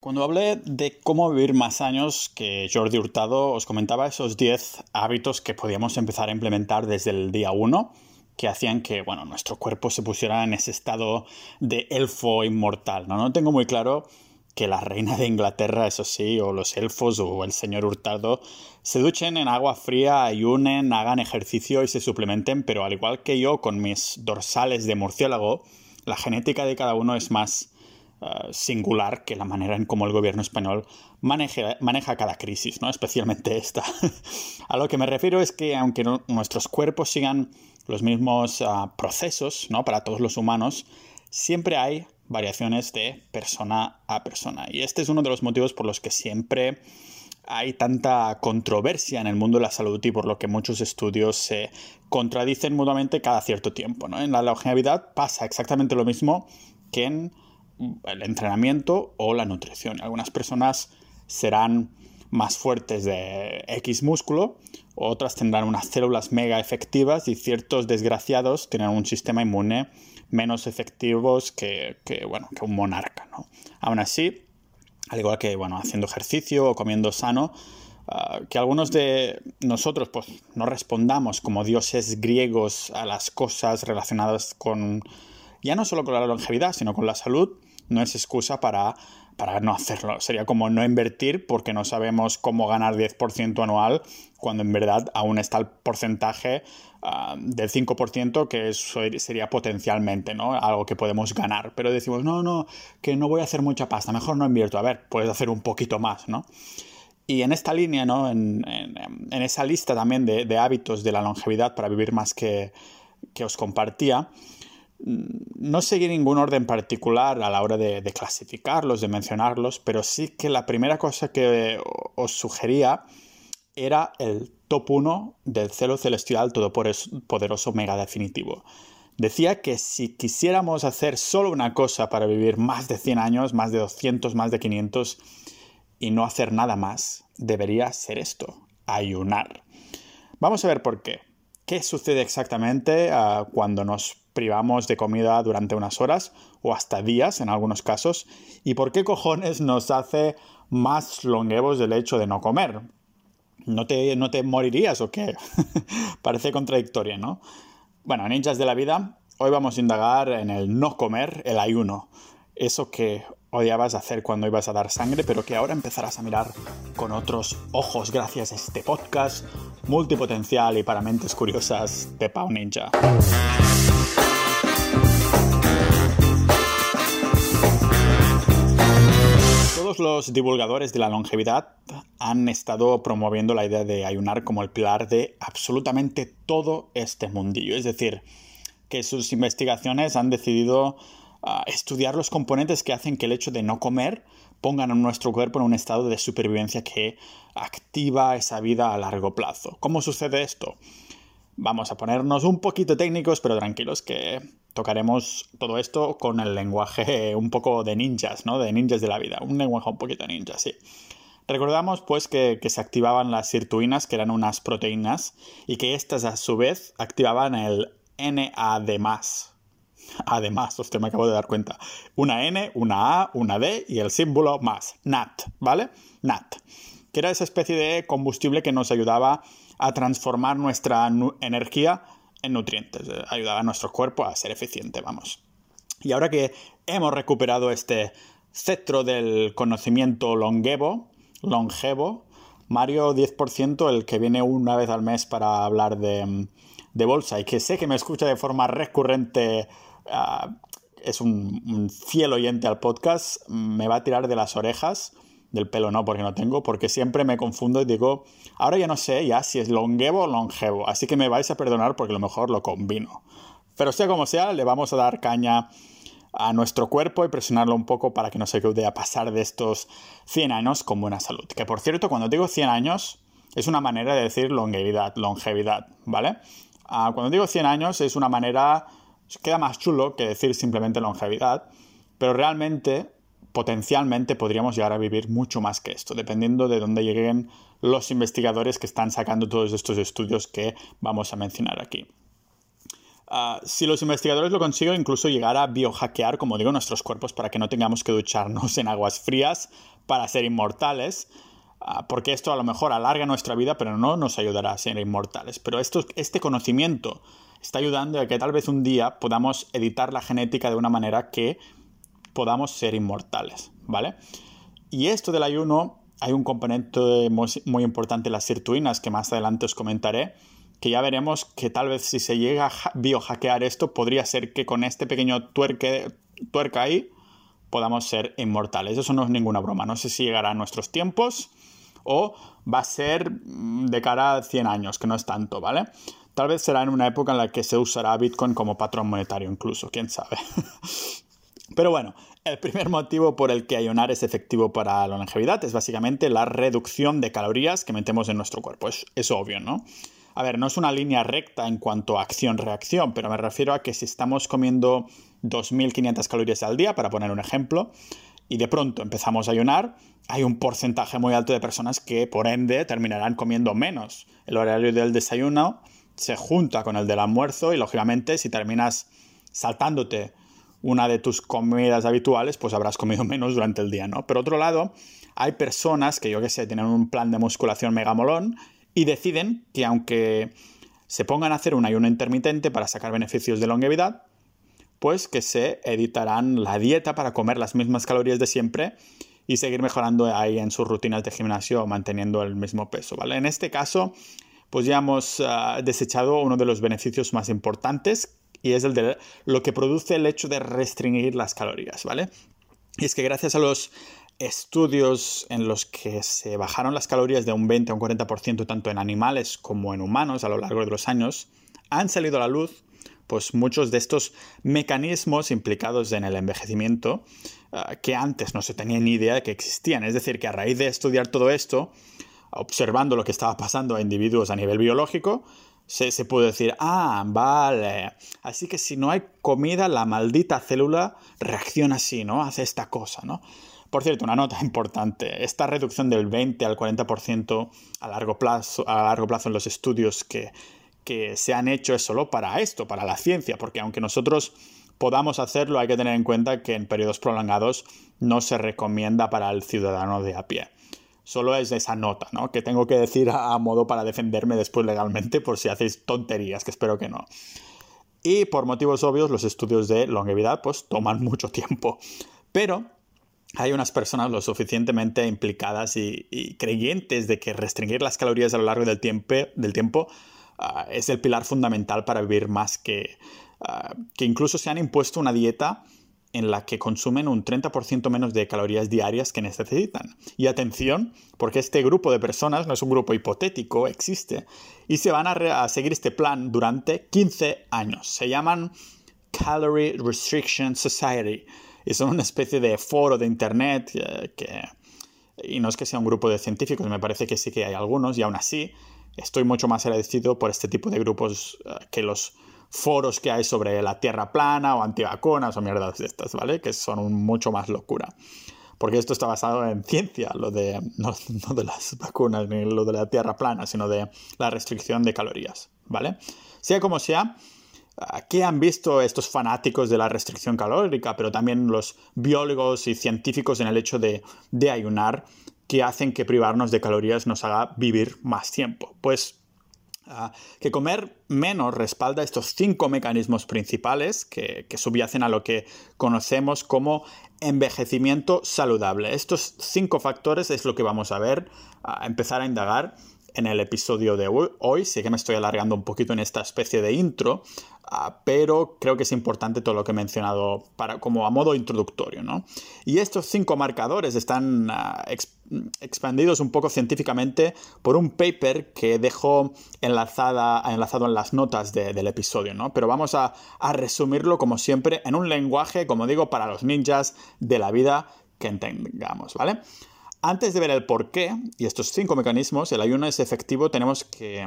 Cuando hablé de cómo vivir más años que Jordi Hurtado, os comentaba esos 10 hábitos que podíamos empezar a implementar desde el día 1 que hacían que bueno, nuestro cuerpo se pusiera en ese estado de elfo inmortal. ¿no? no tengo muy claro que la reina de Inglaterra, eso sí, o los elfos o el señor Hurtado se duchen en agua fría, ayunen, hagan ejercicio y se suplementen, pero al igual que yo con mis dorsales de murciélago, la genética de cada uno es más eh, singular que la manera en cómo el gobierno español maneja, maneja cada crisis, ¿no? especialmente esta. a lo que me refiero es que aunque nuestros cuerpos sigan los mismos ah, procesos ¿no? para todos los humanos, siempre hay variaciones de persona a persona. Y este es uno de los motivos por los que siempre hay tanta controversia en el mundo de la salud y por lo que muchos estudios se contradicen mutuamente cada cierto tiempo. ¿no? En la longevidad pasa exactamente lo mismo que en el entrenamiento o la nutrición. Algunas personas serán más fuertes de X músculo, otras tendrán unas células mega efectivas y ciertos desgraciados tienen un sistema inmune menos efectivos que, bueno, que un monarca. ¿no? Aún así, al igual que bueno, haciendo ejercicio o comiendo sano, ah, que algunos de nosotros pues, no respondamos como dioses griegos a las cosas relacionadas con, ya no solo con la longevidad, sino con la salud, no es excusa para, para no hacerlo. Sería como no invertir porque no sabemos cómo ganar 10% anual cuando en verdad aún está el porcentaje ah, del 5% que sería potencialmente ¿no? algo que podemos ganar. Pero decimos, no, no, que no voy a hacer mucha pasta, mejor no invierto. A ver, puedes hacer un poquito más, ¿no? Y en esta línea, ¿no? en, esa lista también de, de, hábitos de la longevidad para vivir más que, que os compartía, no seguí ningún orden particular a la hora de, clasificarlos, de mencionarlos, pero sí que la primera cosa que os sugería era el top 1 del celo celestial todopoderoso mega definitivo. Decía que si quisiéramos hacer solo una cosa para vivir más de 100 años, más de 200, más de 500 y no hacer nada más, debería ser esto, ayunar. Vamos a ver por qué. ¿Qué sucede exactamente ah, cuando nos privamos de comida durante unas horas o hasta días en algunos casos? ¿Y por qué cojones nos hace más longevos del hecho de no comer? ¿No te, no te morirías o qué? Parece contradictorio, ¿no? Bueno, ninjas de la vida, hoy vamos a indagar en el no comer, el ayuno. Eso que odiabas hacer cuando ibas a dar sangre, pero que ahora empezarás a mirar con otros ojos gracias a este podcast multipotencial y para mentes curiosas de Pau Ninja. Todos los divulgadores de la longevidad han estado promoviendo la idea de ayunar como el pilar de absolutamente todo este mundillo. Es decir, que sus investigaciones han decidido estudiar los componentes que hacen que el hecho de no comer pongan a nuestro cuerpo en un estado de supervivencia que activa esa vida a largo plazo. ¿Cómo sucede esto? Vamos a ponernos un poquito técnicos, pero tranquilos, que tocaremos todo esto con el lenguaje un poco de ninjas, ¿no? De ninjas de la vida. Un lenguaje un poquito ninja, sí. Recordamos pues que, que, se activaban las sirtuinas, que eran unas proteínas, y que estas a su vez activaban el NAD+, Además, usted me acabo de dar cuenta. Una N, una A, una D y el símbolo más. NAT, ¿vale? NAT. Que era esa especie de combustible que nos ayudaba a transformar nuestra energía en nutrientes. Eh, ayudaba a nuestro cuerpo a ser eficiente, vamos. Y ahora que hemos recuperado este cetro del conocimiento longevo, longevo, Mario 10%, el que viene una vez al mes para hablar de, de bolsa y que sé que me escucha de forma recurrente Ah, es un, fiel oyente al podcast, me va a tirar de las orejas, del pelo no, porque no tengo, porque siempre me confundo y digo, ahora ya no sé ya si es longevo o longevo, así que me vais a perdonar porque a lo mejor lo combino. Pero sea como sea, le vamos a dar caña a nuestro cuerpo y presionarlo un poco para que no se ayude a pasar de estos 100 años con buena salud. Que por cierto, cuando digo 100 años, es una manera de decir longevidad, longevidad, ¿vale? Ah, cuando digo 100 años es una manera queda más chulo que decir simplemente longevidad, pero realmente, potencialmente, podríamos llegar a vivir mucho más que esto, dependiendo de dónde lleguen los investigadores que están sacando todos estos estudios que vamos a mencionar aquí. Ah, si los investigadores lo consiguen, incluso llegar a biohackear, como digo, nuestros cuerpos para que no tengamos que ducharnos en aguas frías para ser inmortales, ah, porque esto a lo mejor alarga nuestra vida, pero no nos ayudará a ser inmortales. Pero esto, este conocimiento está ayudando a que tal vez un día podamos editar la genética de una manera que podamos ser inmortales, ¿vale? Y esto del ayuno, hay un componente muy importante las sirtuinas que más adelante os comentaré, que ya veremos que tal vez si se llega a biohackear esto, podría ser que con este pequeño tuerque, tuerca ahí podamos ser inmortales. Eso no es ninguna broma. No sé si llegará a nuestros tiempos o va a ser mm, de cara a 100 años, que no es tanto, ¿vale? Tal vez será en una época en la que se usará Bitcoin como patrón monetario incluso, quién sabe. Pero bueno, el primer motivo por el que ayunar es efectivo para la longevidad es básicamente la reducción de calorías que metemos en nuestro cuerpo. Es, obvio, ¿no? A ver, no es una línea recta en cuanto a acción-reacción, pero me refiero a que si estamos comiendo 2.500 calorías al día, para poner un ejemplo, y de pronto empezamos a ayunar, hay un porcentaje muy alto de personas que por ende terminarán comiendo menos. El horario del desayuno se junta con el del almuerzo y lógicamente si terminas saltándote una de tus comidas habituales, pues habrás comido menos durante el día, ¿no? Por otro lado, hay personas que yo que sé, tienen un plan de musculación megamolón y deciden que aunque se pongan a hacer un ayuno intermitente para sacar beneficios de longevidad, pues que se editarán la dieta para comer las mismas calorías de siempre y seguir mejorando ahí en sus rutinas de gimnasio manteniendo el mismo peso, ¿vale? En este caso, pues ya hemos ah, desechado uno de los beneficios más importantes y es el de lo que produce el hecho de restringir las calorías, ¿vale? Y es que gracias a los estudios en los que se bajaron las calorías de un 20 a un 40% tanto en animales como en humanos a lo largo de los años, han salido a la luz pues muchos de estos mecanismos implicados en el envejecimiento ah, que antes no se tenía ni idea de que existían. Es decir, que a raíz de estudiar todo esto, observando lo que estaba pasando a individuos a nivel biológico, se, se pudo decir, ah, vale, así que si no hay comida, la maldita célula reacciona así, ¿no? Hace esta cosa, ¿no? Por cierto, una nota importante, esta reducción del 20 al 40% a largo plazo, a largo plazo en los estudios que, que se han hecho es solo para esto, para la ciencia, porque aunque nosotros podamos hacerlo, hay que tener en cuenta que en periodos prolongados no se recomienda para el ciudadano de a pie. Solo es esa nota, ¿no? Que tengo que decir a, modo para defenderme después legalmente por si hacéis tonterías, que espero que no. Y por motivos obvios, los estudios de longevidad pues toman mucho tiempo. Pero hay unas personas lo suficientemente implicadas y, creyentes de que restringir las calorías a lo largo del tiempo, ah, es el pilar fundamental para vivir más que, ah, que incluso se han impuesto una dieta en la que consumen un 30% menos de calorías diarias que necesitan. Y atención, porque este grupo de personas no es un grupo hipotético, existe, y se van a, seguir este plan durante 15 años. Se llaman Calorie Restriction Society y son una especie de foro de internet eh, que, y no es que sea un grupo de científicos, me parece que sí que hay algunos, y aún así estoy mucho más agradecido por este tipo de grupos eh, que los foros que hay sobre la tierra plana o antivacunas o mierdas de estas, ¿vale? Que son mucho más locura. Porque esto está basado en ciencia, lo de, no, no de las vacunas ni lo de la tierra plana, sino de la restricción de calorías, ¿vale? Sea como sea, ¿Qué han visto estos fanáticos de la restricción calórica, pero también los biólogos y científicos en el hecho de, ayunar que hacen que privarnos de calorías nos haga vivir más tiempo? Pues que comer menos respalda estos cinco mecanismos principales que, subyacen a lo que conocemos como envejecimiento saludable. Estos cinco factores es lo que vamos a ver, a empezar a indagar en el episodio de hoy. Sé que me estoy alargando un poquito en esta especie de intro, ah, pero creo que es importante todo lo que he mencionado para, como a modo introductorio. ¿no? Y estos cinco marcadores están ah, expandidos un poco científicamente por un paper que dejo enlazada, enlazado en las notas del episodio. ¿no? Pero vamos a, a resumirlo como siempre en un lenguaje, como digo, para los ninjas de la vida que entendamos, ¿vale? Antes de ver el por qué y estos cinco mecanismos, el ayuno es efectivo, tenemos que,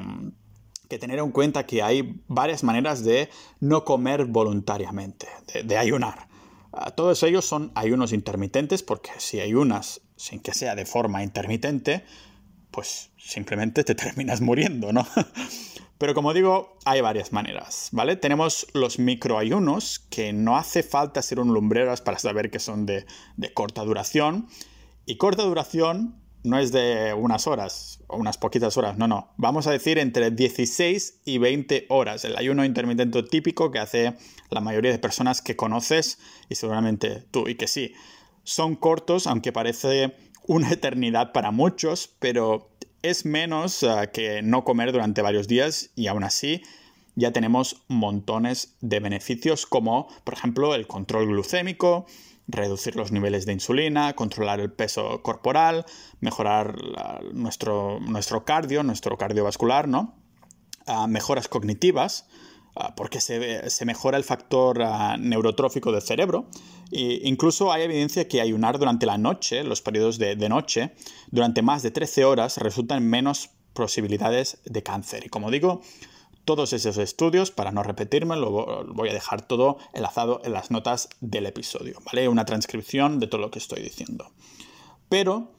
tener en cuenta que hay varias maneras de no comer voluntariamente, de, ayunar. Ah, todos ellos son ayunos intermitentes porque si ayunas sin que sea de forma intermitente, pues simplemente te terminas muriendo, ¿no? Pero como digo, hay varias maneras, ¿vale? Tenemos los microayunos, que no hace falta ser un lumbreras para saber que son de, de corta duración. Y corta duración no es de unas horas o unas poquitas horas, no, no. Vamos a decir entre 16 y 20 horas. El ayuno intermitente típico que hace la mayoría de personas que conoces y seguramente tú y que sí. Son cortos, aunque parece una eternidad para muchos, pero es menos eh, que no comer durante varios días y aún así ya tenemos montones de beneficios como por ejemplo el control glucémico, reducir los niveles de insulina, controlar el peso corporal, mejorar nuestro, nuestro cardio, nuestro cardiovascular, ¿no? Ah, mejoras cognitivas, porque se, se, mejora el factor ah, neurotrófico del cerebro. E incluso hay evidencia que ayunar durante la noche, los periodos de, de noche, durante más de 13 horas, resultan en menos posibilidades de cáncer. Y como digo, todos esos estudios, para no repetirme, lo voy a dejar todo enlazado en las notas del episodio, ¿vale? Una transcripción de todo lo que estoy diciendo. Pero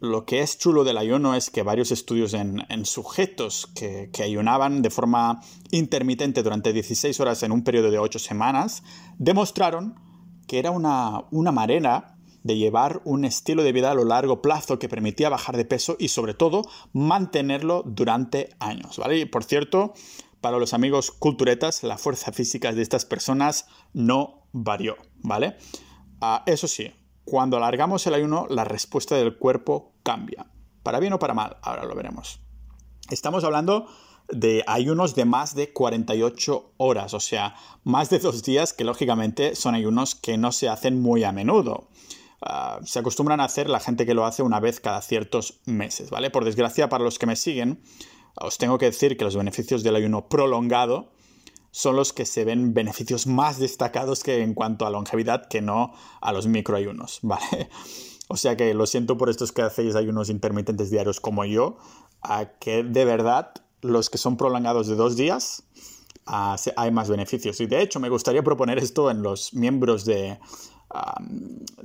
lo que es chulo del ayuno es que varios estudios en, sujetos que, que, ayunaban de forma intermitente durante 16 horas en un periodo de 8 semanas demostraron que era una, una manera de llevar un estilo de vida a lo largo plazo que permitía bajar de peso y sobre todo mantenerlo durante años, ¿vale? Y por cierto, para los amigos culturetas, la fuerza física de estas personas no varió, ¿vale? Ah, eso sí, cuando alargamos el ayuno, la respuesta del cuerpo cambia. Para bien o para mal, ahora lo veremos. Estamos hablando de ayunos de más de 48 horas, o sea, más de dos días que lógicamente son ayunos que no se hacen muy a menudo. Ah, se acostumbran a hacer la gente que lo hace una vez cada ciertos meses, ¿vale? Por desgracia para los que me siguen, os tengo que decir que los beneficios del ayuno prolongado son los que se ven beneficios más destacados que en cuanto a longevidad que no a los microayunos, ¿vale? O sea que lo siento por estos que hacéis ayunos intermitentes diarios como yo, a que de verdad los que son prolongados de dos días hay más beneficios. Y de hecho me gustaría proponer esto en los miembros de,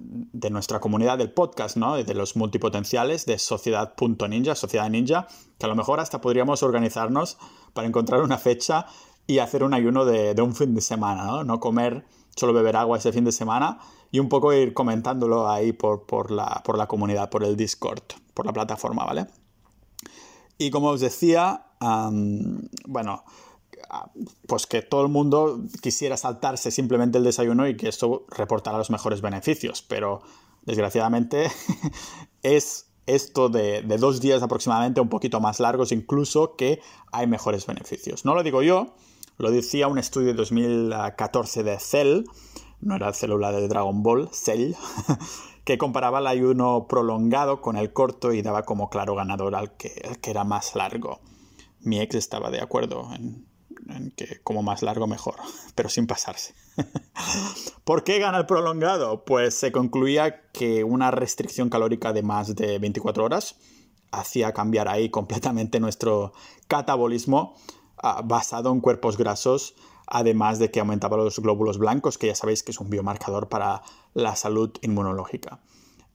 de nuestra comunidad del podcast, ¿no? De los multipotenciales de Sociedad.ninja, Sociedad Ninja, que a lo mejor hasta podríamos organizarnos para encontrar una fecha y hacer un ayuno de, un fin de semana, ¿no? No comer, solo beber agua ese fin de semana y un poco ir comentándolo ahí por, por, la, por la comunidad, por el Discord, por la plataforma, ¿vale? Y como os decía, bueno, pues que todo el mundo quisiera saltarse simplemente el desayuno y que esto reportara los mejores beneficios, pero desgraciadamente es esto de, dos días aproximadamente, un poquito más largos incluso, que hay mejores beneficios. No lo digo yo, lo decía un estudio de 2014 de Cell, no era el celular de Dragon Ball, Cell, que comparaba el ayuno prolongado con el corto y daba como claro ganador al que, era más largo. Mi ex estaba de acuerdo en, en que como más largo mejor, pero sin pasarse. ¿Por qué gana el prolongado? Pues se concluía que una restricción calórica de más de 24 horas hacía cambiar ahí completamente nuestro catabolismo basado en cuerpos grasos, además de que aumentaba los glóbulos blancos, que ya sabéis que es un biomarcador para la salud inmunológica.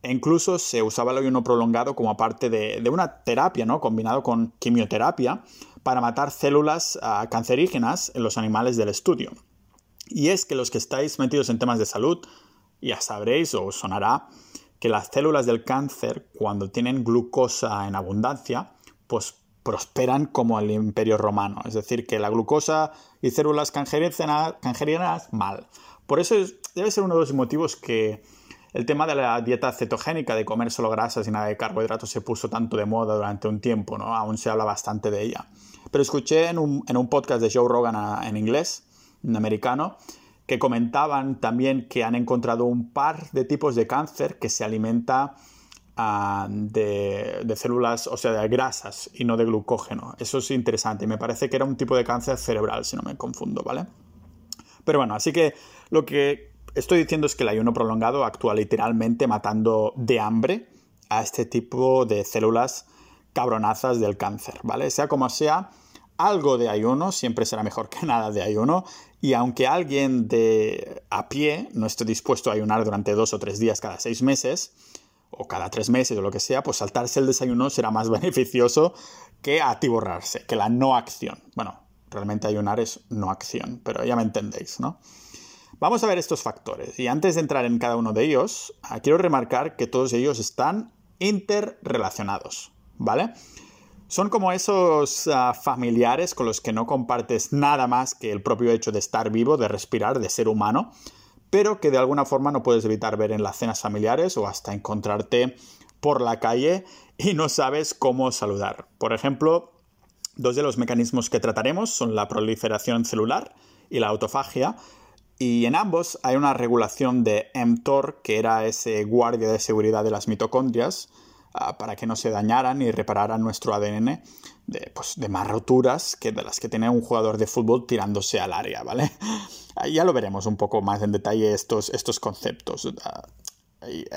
E incluso se usaba el ayuno prolongado como parte de, de una terapia, ¿no? Combinado con quimioterapia, para matar células ah, cancerígenas en los animales del estudio. Y es que los que estáis metidos en temas de salud, ya sabréis o os sonará que las células del cáncer, cuando tienen glucosa en abundancia, pues prosperan como el imperio romano. Es decir, que la glucosa y células cancerígenas, mal. Por eso debe ser uno de los motivos que el tema de la dieta cetogénica, de comer solo grasas y nada de carbohidratos, se puso tanto de moda durante un tiempo, ¿no? Aún se habla bastante de ella. Pero escuché en un, podcast de Joe Rogan ah, en inglés, en americano, que comentaban también que han encontrado un par de tipos de cáncer que se alimenta ah, de, de, células, o sea, de grasas y no de glucógeno. Eso es interesante. Me parece que era un tipo de cáncer cerebral, si no me confundo, ¿vale? Pero bueno, así que lo que estoy diciendo es que el ayuno prolongado actúa literalmente matando de hambre a este tipo de células cabronazas del cáncer, ¿vale? Sea como sea, algo de ayuno siempre será mejor que nada de ayuno y aunque alguien de a pie no esté dispuesto a ayunar durante dos o tres días cada seis meses o cada tres meses o lo que sea, pues saltarse el desayuno será más beneficioso que atiborrarse, que la no acción. Bueno, Realmente ayunar es no acción, pero ya me entendéis, ¿no? Vamos a ver estos factores y antes de entrar en cada uno de ellos, ah, quiero remarcar que todos ellos están interrelacionados, ¿vale? Son como esos ah, familiares con los que no compartes nada más que el propio hecho de estar vivo, de respirar, de ser humano, pero que de alguna forma no puedes evitar ver en las cenas familiares o hasta encontrarte por la calle y no sabes cómo saludar. Por ejemplo, dos de los mecanismos que trataremos son la proliferación celular y la autofagia, y en ambos hay una regulación de mTOR, que era ese guardia de seguridad de las mitocondrias, para que no se dañaran y repararan nuestro ADN de, pues, de más roturas que de las que tiene un jugador de fútbol tirándose al área, ¿vale? ya lo veremos un poco más en detalle estos, estos conceptos. Ah,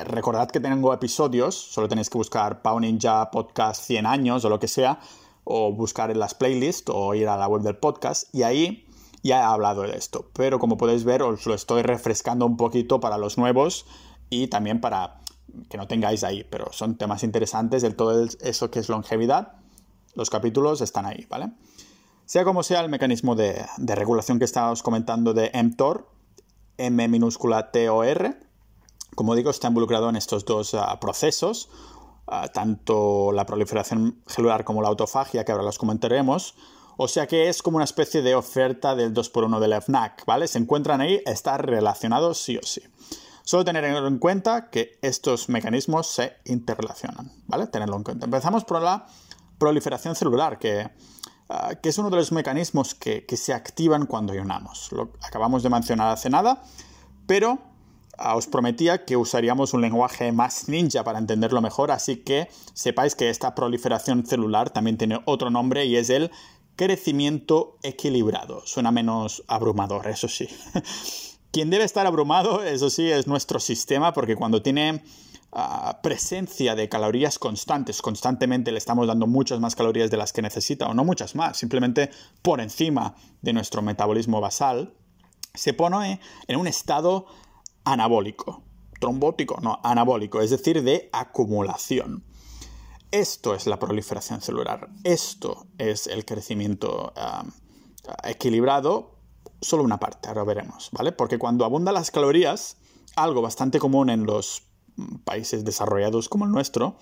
recordad que tengo episodios, solo tenéis que buscar Pau Ninja Podcast 100 años o lo que sea, o buscar en las playlists o ir a la web del podcast, y ahí ya he hablado de esto, pero como podéis ver os lo estoy refrescando un poquito para los nuevos y también para que no tengáis ahí, pero son temas interesantes del todo eso que es longevidad. Los capítulos están ahí, ¿vale? Sea como sea el mecanismo de, regulación que estábamos comentando de mTOR, M minúscula T-O-R, como digo, está involucrado en estos dos ah, procesos, ah, tanto la proliferación celular como la autofagia, que ahora los comentaremos, o sea que es como una especie de oferta del 2x1 del FNAC, ¿vale? Se encuentran ahí, está relacionado sí o sí. Solo tener en cuenta que estos mecanismos se interrelacionan, ¿vale? Tenerlo en cuenta. Empezamos por la proliferación celular, que, ah, que es uno de los mecanismos que, se activan cuando ionamos. Lo acabamos de mencionar hace nada, pero ah, os prometía que usaríamos un lenguaje más ninja para entenderlo mejor, así que sepáis que esta proliferación celular también tiene otro nombre y es el crecimiento equilibrado. Suena menos abrumador, eso sí. Quien debe estar abrumado, eso sí, es nuestro sistema, porque cuando tiene ah, presencia de calorías constantes, constantemente le estamos dando muchas más calorías de las que necesita, o no muchas más, simplemente por encima de nuestro metabolismo basal, se pone en un estado anabólico. Trombótico, no, anabólico, es decir, de acumulación. Esto es la proliferación celular. Esto es el crecimiento equilibrado. Solo una parte, ahora veremos, ¿vale? Porque cuando abundan las calorías, algo bastante común en los países desarrollados como el nuestro,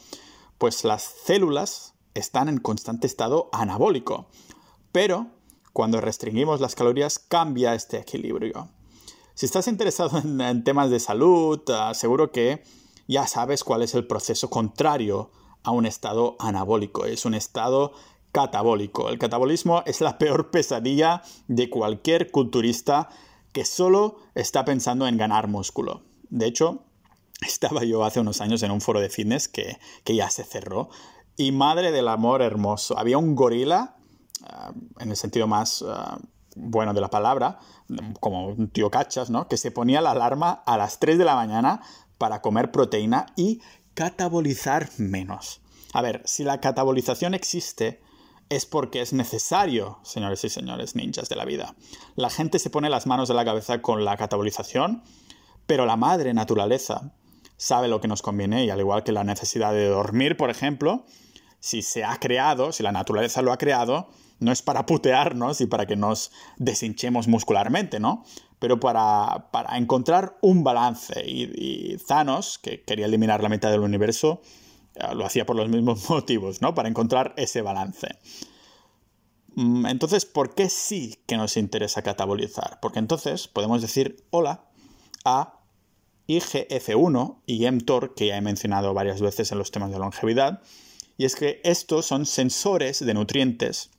pues las células están en constante estado anabólico. Pero cuando restringimos las calorías cambia este equilibrio. Si estás interesado en, temas de salud, ah, seguro que ya sabes cuál es el proceso contrario a un estado anabólico, es un estado catabólico. El catabolismo es la peor pesadilla de cualquier culturista que solo está pensando en ganar músculo. De hecho, estaba yo hace unos años en un foro de fitness que, ya se cerró y madre del amor hermoso, había un gorila, ah, en el sentido más ah, bueno de la palabra, como un tío cachas, ¿no? Que se ponía la alarma a las 3 de la mañana para comer proteína y catabolizar menos. A ver, si la catabolización existe, es porque es necesario, señores y señores ninjas de la vida. La gente se pone las manos en la cabeza con la catabolización, pero la madre naturaleza sabe lo que nos conviene y al igual que la necesidad de dormir, por ejemplo, si se ha creado, si la naturaleza lo ha creado, no es para putearnos y para que nos deshinchemos muscularmente, ¿no? Pero para, encontrar un balance. Y, Thanos, que quería eliminar la mitad del universo, lo hacía por los mismos motivos, ¿no? Para encontrar ese balance. Mm, entonces, ¿por qué sí que nos interesa catabolizar? Porque entonces podemos decir hola a IGF-1 y mTOR, que ya he mencionado varias veces en los temas de longevidad, y es que estos son sensores de nutrientes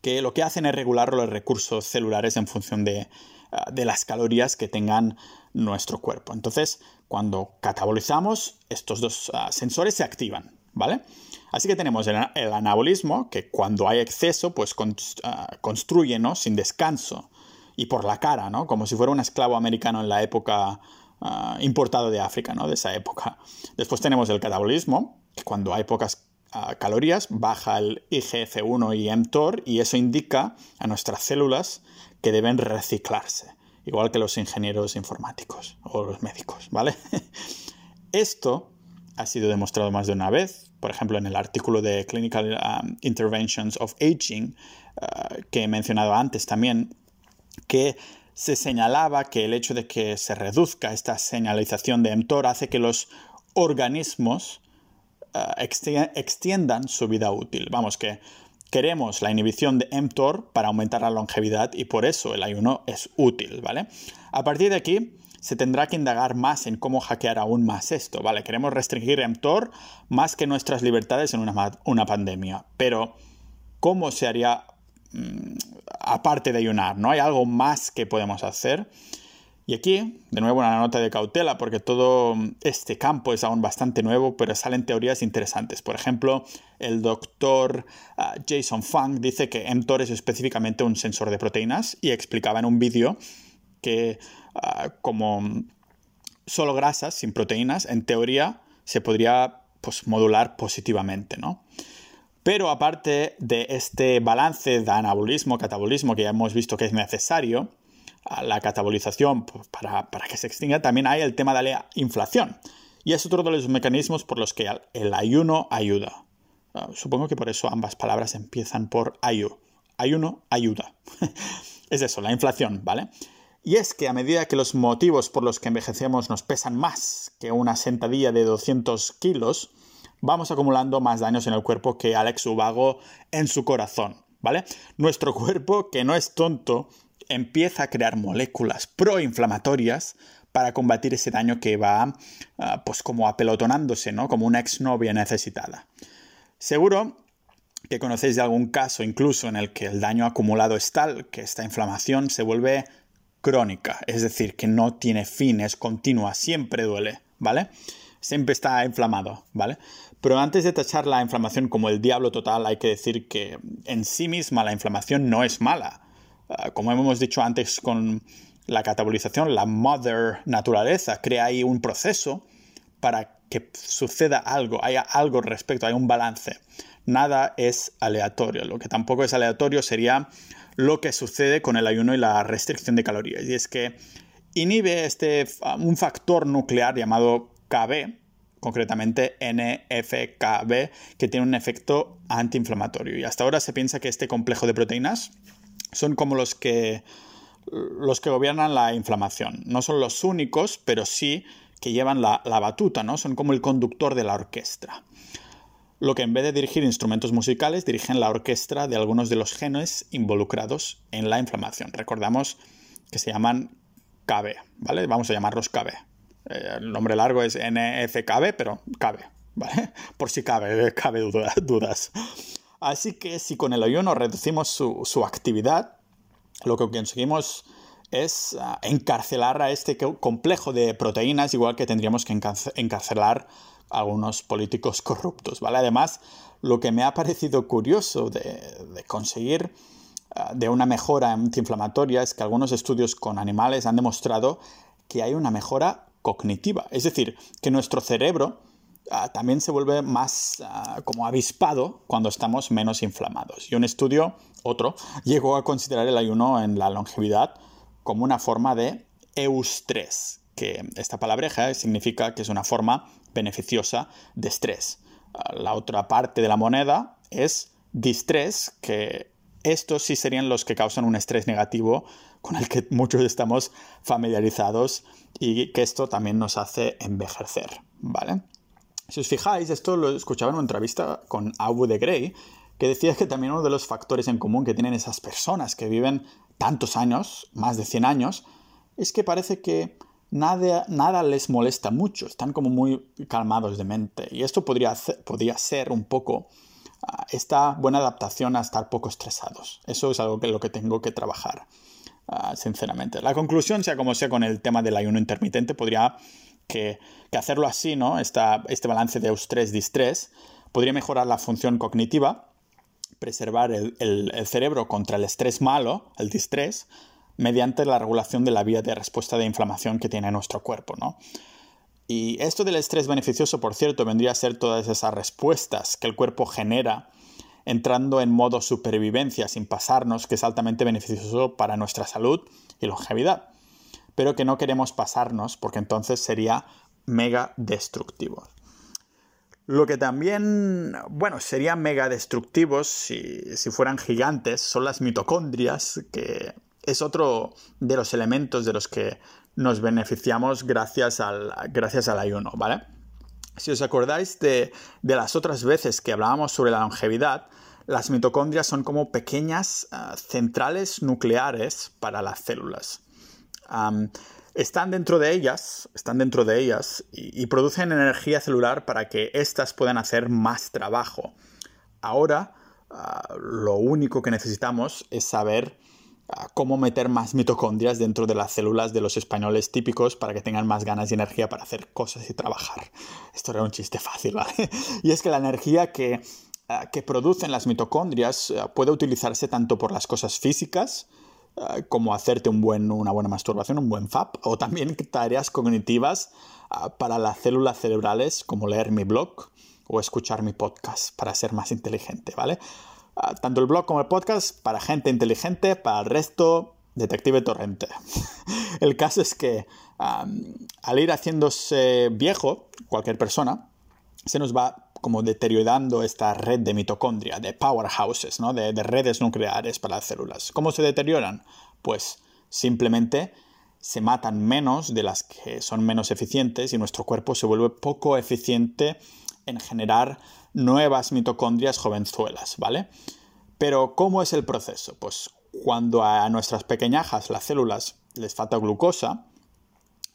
que lo que hacen es regular los recursos celulares en función de, ah, las calorías que tengan nuestro cuerpo. Entonces, cuando catabolizamos, estos dos ah, sensores se activan, ¿vale? Así que tenemos el, anabolismo, que cuando hay exceso, pues ah, construye, ¿no? Sin descanso. Y por la cara, ¿no? Como si fuera un esclavo americano en la época importado de África, ¿no? De esa época. Después tenemos el catabolismo, que cuando hay pocas calorías, baja el IGF-1 y mTOR y eso indica a nuestras células que deben reciclarse, igual que los ingenieros informáticos o los médicos, ¿vale? Esto ha sido demostrado más de una vez, por ejemplo en el artículo de Clinical um, Interventions of Aging uh, que he mencionado antes también, que se señalaba que el hecho de que se reduzca esta señalización de mTOR hace que los organismos uh, extiendan su vida útil. Vamos, que queremos la inhibición de mTOR para aumentar la longevidad y por eso el ayuno es útil, ¿vale? A partir de aquí se tendrá que indagar más en cómo hackear aún más esto, ¿vale? Queremos restringir mTOR más que nuestras libertades en una, una pandemia, pero ¿cómo se haría mm, aparte de ayunar? ¿No hay algo más que podemos hacer? Y aquí, de nuevo, una nota de cautela, porque todo este campo es aún bastante nuevo, pero salen teorías interesantes. Por ejemplo, el doctor ah, Jason Fung dice que mTOR es específicamente un sensor de proteínas y explicaba en un vídeo que ah, como solo grasas, sin proteínas, en teoría se podría pues, modular positivamente, ¿no? Pero aparte de este balance de anabolismo, catabolismo que ya hemos visto que es necesario, la catabolización pues, para, que se extinga, también hay el tema de la inflación. Y es otro de los mecanismos por los que el ayuno ayuda. Ah, supongo que por eso ambas palabras empiezan por ayu. Ayuno ayuda. es eso, la inflación, ¿vale? Y es que a medida que los motivos por los que envejecemos nos pesan más que una sentadilla de 200 kilos, vamos acumulando más daños en el cuerpo que Alex Ubago en su corazón, ¿vale? Nuestro cuerpo, que no es tonto, empieza a crear moléculas proinflamatorias para combatir ese daño que va ah, pues como apelotonándose, ¿no? Como una exnovia necesitada. Seguro que conocéis de algún caso incluso en el que el daño acumulado es tal que esta inflamación se vuelve crónica, es decir, que no tiene fin, es continua, siempre duele, ¿vale? Siempre está inflamado, ¿vale? Pero antes de tachar la inflamación como el diablo total, hay que decir que en sí misma la inflamación no es mala. Ah, como hemos dicho antes con la catabolización, la mother naturaleza crea ahí un proceso para que suceda algo, haya algo respecto, hay un balance. Nada es aleatorio. Lo que tampoco es aleatorio sería lo que sucede con el ayuno y la restricción de calorías. Y es que inhibe este, un factor nuclear llamado KB, concretamente NFKB, que tiene un efecto antiinflamatorio. Y hasta ahora se piensa que este complejo de proteínas son como los que, los que gobiernan la inflamación. No son los únicos, pero sí que llevan la, batuta, ¿no? Son como el conductor de la orquesta. Lo que en vez de dirigir instrumentos musicales, dirigen la orquesta de algunos de los genes involucrados en la inflamación. Recordamos que se llaman KB, ¿vale? Vamos a llamarlos KB. Eh, el nombre largo es NFKB, pero KB, ¿vale? Por si cabe, cabe dudas. Así que si con el ayuno reducimos su, actividad, lo que conseguimos es ah, encarcelar a este complejo de proteínas, igual que tendríamos que encarcelar a algunos políticos corruptos, ¿vale? Además, lo que me ha parecido curioso de, conseguir ah, de una mejora antiinflamatoria es que algunos estudios con animales han demostrado que hay una mejora cognitiva, es decir, que nuestro cerebro Ah, también se vuelve más ah, como avispado cuando estamos menos inflamados. Y un estudio, otro, llegó a considerar el ayuno en la longevidad como una forma de eustrés, que esta palabreja significa que es una forma beneficiosa de estrés. Ah, la otra parte de la moneda es distrés, que estos sí serían los que causan un estrés negativo con el que muchos estamos familiarizados y que esto también nos hace envejecer, ¿vale? Si os fijáis, esto lo escuchaba en una entrevista con Abu de Grey, que decía que también uno de los factores en común que tienen esas personas que viven tantos años, más de 100 años, es que parece que nada, nada les molesta mucho, están como muy calmados de mente. Y esto podría, podría ser un poco ah, esta buena adaptación a estar poco estresados. Eso es algo que lo que tengo que trabajar, ah, sinceramente. La conclusión, sea como sea con el tema del ayuno intermitente, podría que, hacerlo así, ¿no? este balance de eustrés-distrés podría mejorar la función cognitiva, preservar el, cerebro contra el estrés malo, el distrés, mediante la regulación de la vía de respuesta de inflamación que tiene nuestro cuerpo, ¿no? Y esto del estrés beneficioso, por cierto, vendría a ser todas esas respuestas que el cuerpo genera entrando en modo supervivencia sin pasarnos, que es altamente beneficioso para nuestra salud y longevidad pero que no queremos pasarnos porque entonces sería mega destructivo. Lo que también, bueno, serían mega destructivos si, si fueran gigantes son las mitocondrias, que es otro de los elementos de los que nos beneficiamos gracias al, gracias al ayuno, ¿vale? Si os acordáis de, las otras veces que hablábamos sobre la longevidad, las mitocondrias son como pequeñas ah, centrales nucleares para las células. Están dentro de ellas, están dentro de ellas y, producen energía celular para que éstas puedan hacer más trabajo. Ahora, ah, lo único que necesitamos es saber cómo meter más mitocondrias dentro de las células de los españoles típicos para que tengan más ganas y energía para hacer cosas y trabajar. Esto era un chiste fácil. Y es que la energía que, ah, que producen las mitocondrias ah, puede utilizarse tanto por las cosas físicas, ah, como hacerte un buen, una buena masturbación, un buen FAP, o también tareas cognitivas para las células cerebrales, como leer mi blog o escuchar mi podcast para ser más inteligente, ¿vale? Ah, tanto el blog como el podcast para gente inteligente, para el resto, detective torrente. el caso es que al ir haciéndose viejo, cualquier persona, se nos va como deteriorando esta red de mitocondria, de powerhouses, ¿no? de, de redes nucleares para las células. ¿Cómo se deterioran? Pues simplemente se matan menos de las que son menos eficientes y nuestro cuerpo se vuelve poco eficiente en generar nuevas mitocondrias jovenzuelas, ¿vale? Pero ¿cómo es el proceso? Pues cuando a nuestras pequeñajas, las células, les falta glucosa,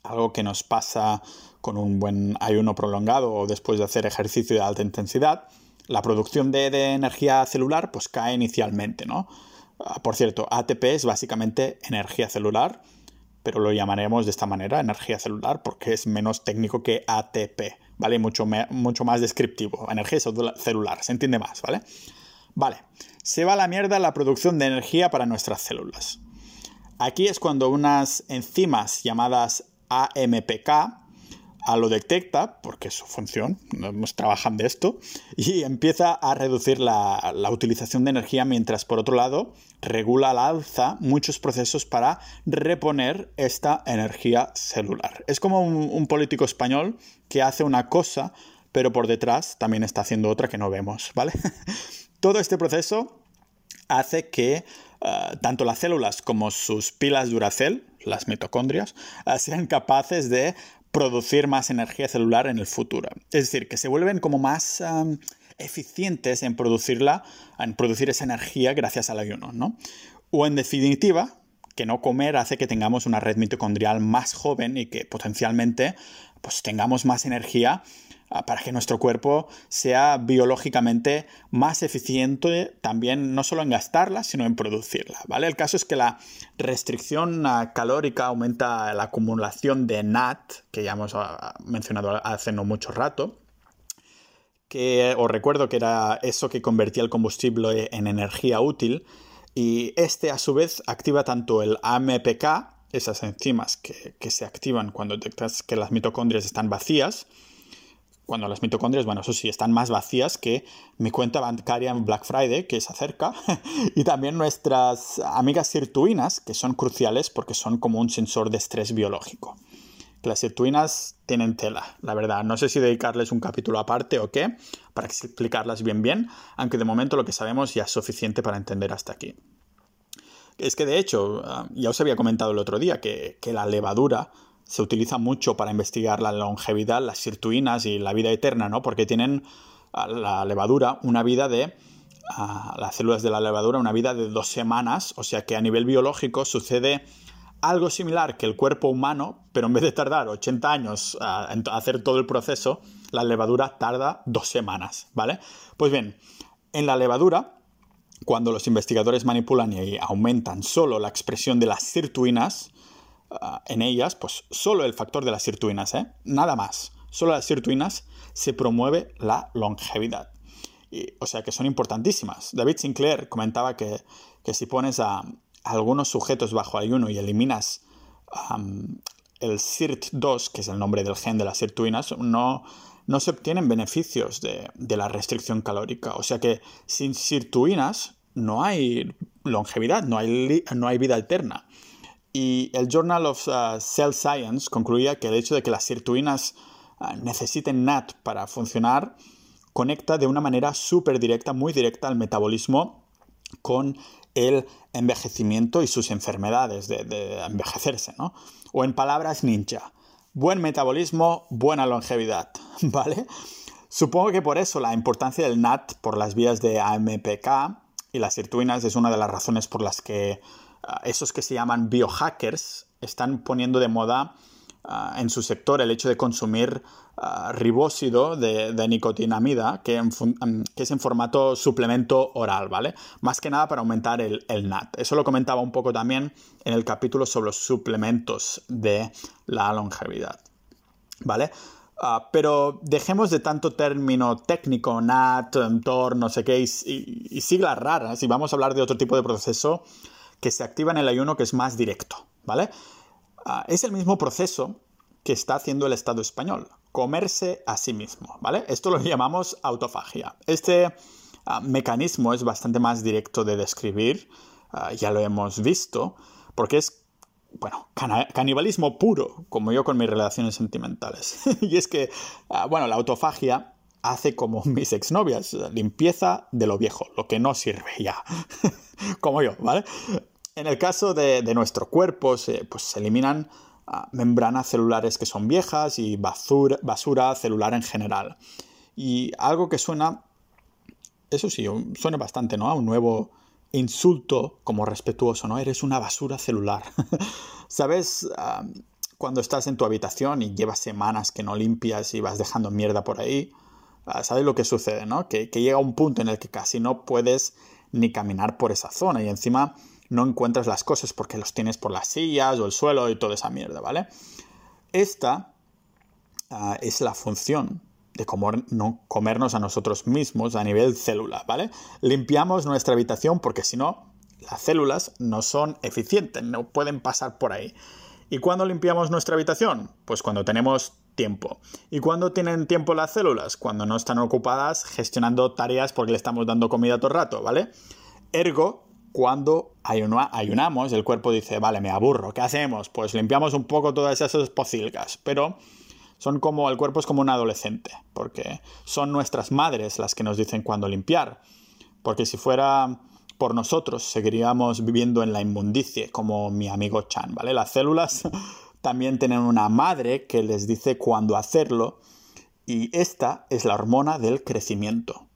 algo que nos pasa con un buen ayuno prolongado o después de hacer ejercicio de alta intensidad, la producción de, energía celular pues cae inicialmente, ¿no? Ah, por cierto, ATP es básicamente energía celular, pero lo llamaremos de esta manera, energía celular, porque es menos técnico que ATP, ¿vale? Mucho, mucho más descriptivo. Energía celular, se entiende más, ¿vale? Vale, se va a la mierda la producción de energía para nuestras células. Aquí es cuando unas enzimas llamadas AMPK a lo detecta, porque es su función, nos trabajan de esto, y empieza a reducir la, utilización de energía, mientras por otro lado regula al alza muchos procesos para reponer esta energía celular. Es como un, político español que hace una cosa, pero por detrás también está haciendo otra que no vemos, ¿vale? Todo este proceso hace que eh, tanto las células como sus pilas Duracell, las mitocondrias, eh, sean capaces de producir más energía celular en el futuro. Es decir, que se vuelven como más eficientes en producirla, en producir esa energía gracias al ayuno, ¿no? O en definitiva, que no comer hace que tengamos una red mitocondrial más joven y que potencialmente pues, tengamos más energía para que nuestro cuerpo sea biológicamente más eficiente también no solo en gastarla, sino en producirla, ¿vale? El caso es que la restricción ah, calórica aumenta la acumulación de NAT, que ya hemos ah, mencionado hace no mucho rato, que os recuerdo que era eso que convertía el combustible en energía útil, y este a su vez activa tanto el AMPK, esas enzimas que, que se activan cuando detectas que las mitocondrias están vacías, cuando las mitocondrias, bueno, eso sí, están más vacías que mi cuenta bancaria en Black Friday, que se acerca, y también nuestras amigas sirtuinas, que son cruciales porque son como un sensor de estrés biológico. Las sirtuinas tienen tela, la verdad. No sé si dedicarles un capítulo aparte o qué, para explicarlas bien bien, aunque de momento lo que sabemos ya es suficiente para entender hasta aquí. Es que de hecho, ah, ya os había comentado el otro día que, que la levadura se utiliza mucho para investigar la longevidad, las sirtuinas y la vida eterna, ¿no? Porque tienen la levadura una vida de las células de la levadura una vida de dos semanas, o sea que a nivel biológico sucede algo similar que el cuerpo humano, pero en vez de tardar 80 años a hacer todo el proceso, la levadura tarda dos semanas, ¿vale? Pues bien, en la levadura, cuando los investigadores manipulan y aumentan solo la expresión de las sirtuinas, En ellas, pues solo el factor de las sirtuinas, ¿eh? nada más. Solo las sirtuinas se promueve la longevidad. o sea que son importantísimas. David Sinclair comentaba que, si pones a, algunos sujetos bajo ayuno y eliminas el SIRT2, que es el nombre del gen de las sirtuinas, no, no se obtienen beneficios de, de, la restricción calórica. O sea que sin sirtuinas no hay longevidad, no hay, no hay vida alterna. Y el Journal of uh, Cell Science concluía que el hecho de que las sirtuinas uh, necesiten NAT para funcionar conecta de una manera súper directa, muy directa al metabolismo con el envejecimiento y sus enfermedades de, envejecerse, ¿no? O en palabras ninja, buen metabolismo, buena longevidad, ¿vale? Supongo que por eso la importancia del NAT por las vías de AMPK y las sirtuinas es una de las razones por las que esos que se llaman biohackers están poniendo de moda ah, en su sector el hecho de consumir uh, ribósido de, nicotinamida, que, es en formato suplemento oral, ¿vale? Más que nada para aumentar el, NAT. Eso lo comentaba un poco también en el capítulo sobre los suplementos de la longevidad, ¿vale? Ah, pero dejemos de tanto término técnico, NAT, TOR, no sé qué, y, y, siglas raras, y vamos a hablar de otro tipo de proceso que se activa en el ayuno que es más directo, ¿vale? Ah, es el mismo proceso que está haciendo el Estado español, comerse a sí mismo, ¿vale? Esto lo llamamos autofagia. Este ah, mecanismo es bastante más directo de describir, ah, ya lo hemos visto, porque es, bueno, canibalismo puro, como yo con mis relaciones sentimentales. y es que, bueno, la autofagia hace como mis exnovias, limpieza de lo viejo, lo que no sirve ya, como yo, ¿vale? En el caso de, nuestro cuerpo, se, pues se eliminan ah, membranas celulares que son viejas y basura, basura celular en general. Y algo que suena, eso sí, suena bastante, ¿no? A un nuevo insulto como respetuoso, ¿no? Eres una basura celular. ¿Sabes? Ah, cuando estás en tu habitación y llevas semanas que no limpias y vas dejando mierda por ahí, ah, ¿sabes lo que sucede, no? Que, que llega un punto en el que casi no puedes ni caminar por esa zona y encima no encuentras las cosas porque los tienes por las sillas o el suelo y toda esa mierda, ¿vale? Esta ah, es la función de no comernos a nosotros mismos a nivel célula, ¿vale? Limpiamos nuestra habitación porque si no, las células no son eficientes, no pueden pasar por ahí. ¿Y cuándo limpiamos nuestra habitación? Pues cuando tenemos tiempo. ¿Y cuándo tienen tiempo las células? Cuando no están ocupadas gestionando tareas porque le estamos dando comida todo el rato, ¿vale? Ergo, cuando ayunamos, el cuerpo dice, vale, me aburro, ¿qué hacemos? Pues limpiamos un poco todas esas pocilgas, pero son como, el cuerpo es como un adolescente, porque son nuestras madres las que nos dicen cuándo limpiar, porque si fuera por nosotros seguiríamos viviendo en la inmundicia, como mi amigo Chan, ¿vale? Las células también tienen una madre que les dice cuándo hacerlo, y esta es la hormona del crecimiento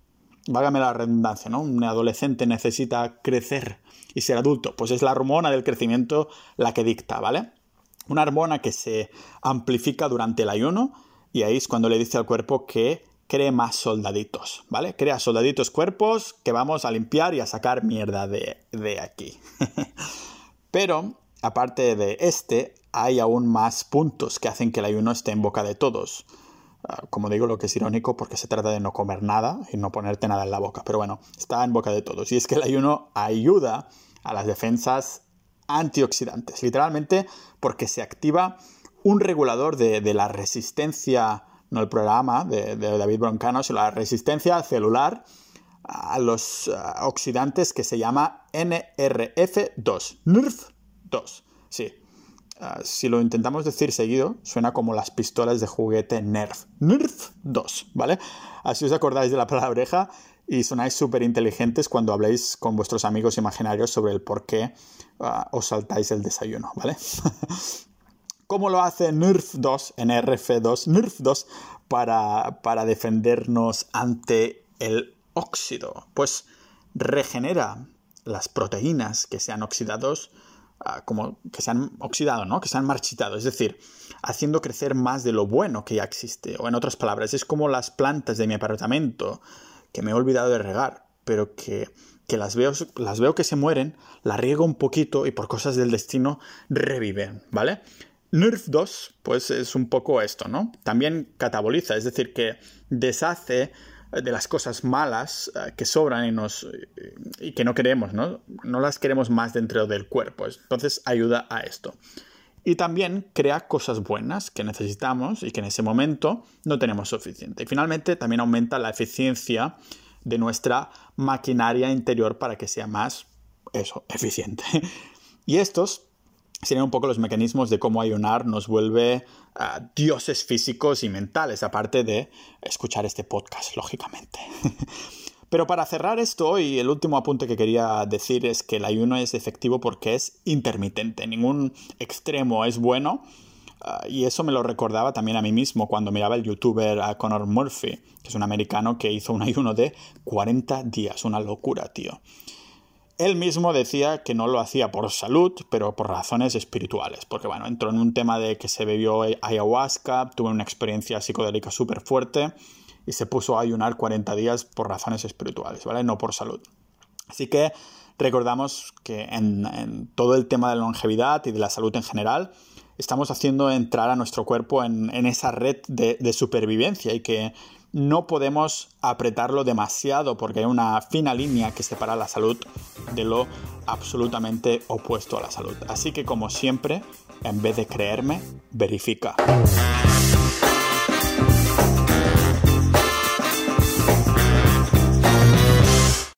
vágame la redundancia, ¿no? Un adolescente necesita crecer y ser adulto, pues es la hormona del crecimiento la que dicta, ¿vale? Una hormona que se amplifica durante el ayuno y ahí es cuando le dice al cuerpo que cree más soldaditos, ¿vale? Crea soldaditos cuerpos que vamos a limpiar y a sacar mierda de, de aquí. Pero, aparte de este, hay aún más puntos que hacen que el ayuno esté en boca de todos. Ah, como digo, lo que es irónico porque se trata de no comer nada y no ponerte nada en la boca. Pero bueno, está en boca de todos. Y es que el ayuno ayuda a las defensas antioxidantes. Literalmente porque se activa un regulador de, la resistencia, no el programa de, David Broncano, sino la resistencia celular a los ah, oxidantes que se llama NRF2. NRF2. Sí, Ah, si lo intentamos decir seguido, suena como las pistolas de juguete Nerf. Nerf 2, ¿vale? Así os acordáis de la palabreja y sonáis súper inteligentes cuando habléis con vuestros amigos imaginarios sobre el por qué ah, os saltáis el desayuno, ¿vale? ¿Cómo lo hace Nerf 2, NRF2, Nerf 2, para, para defendernos ante el óxido? Pues regenera las proteínas que se han oxidados como que se han oxidado, ¿no? Que se han marchitado, es decir, haciendo crecer más de lo bueno que ya existe. O en otras palabras, es como las plantas de mi apartamento que me he olvidado de regar, pero que, las, veo, las veo que se mueren, las riego un poquito y por cosas del destino reviven, ¿vale? Nerf 2, pues es un poco esto, ¿no? También cataboliza, es decir, que deshace de las cosas malas eh, que sobran y, nos, y que no queremos, ¿no? No las queremos más dentro del cuerpo. Entonces ayuda a esto. Y también crea cosas buenas que necesitamos y que en ese momento no tenemos suficiente. Y finalmente también aumenta la eficiencia de nuestra maquinaria interior para que sea más, eso, eficiente. Y estos serían un poco los mecanismos de cómo ayunar nos vuelve dioses físicos y mentales, aparte de escuchar este podcast, lógicamente. Pero para cerrar esto, y el último apunte que quería decir es que el ayuno es efectivo porque es intermitente, ningún extremo es bueno. Ah, y eso me lo recordaba también a mí mismo cuando miraba el youtuber a Conor Murphy, que es un americano que hizo un ayuno de 40 días, una locura, tío. Él mismo decía que no lo hacía por salud, pero por razones espirituales, porque bueno, entró en un tema de que se bebió ayahuasca, tuvo una experiencia psicodélica súper fuerte y se puso a ayunar 40 días por razones espirituales, ¿vale? No por salud. Así que recordamos que en, todo el tema de la longevidad y de la salud en general, estamos haciendo entrar a nuestro cuerpo en, esa red de supervivencia y que no podemos apretarlo demasiado porque hay una fina línea que separa la salud de lo absolutamente opuesto a la salud. Así que como siempre, en vez de creerme, verifica.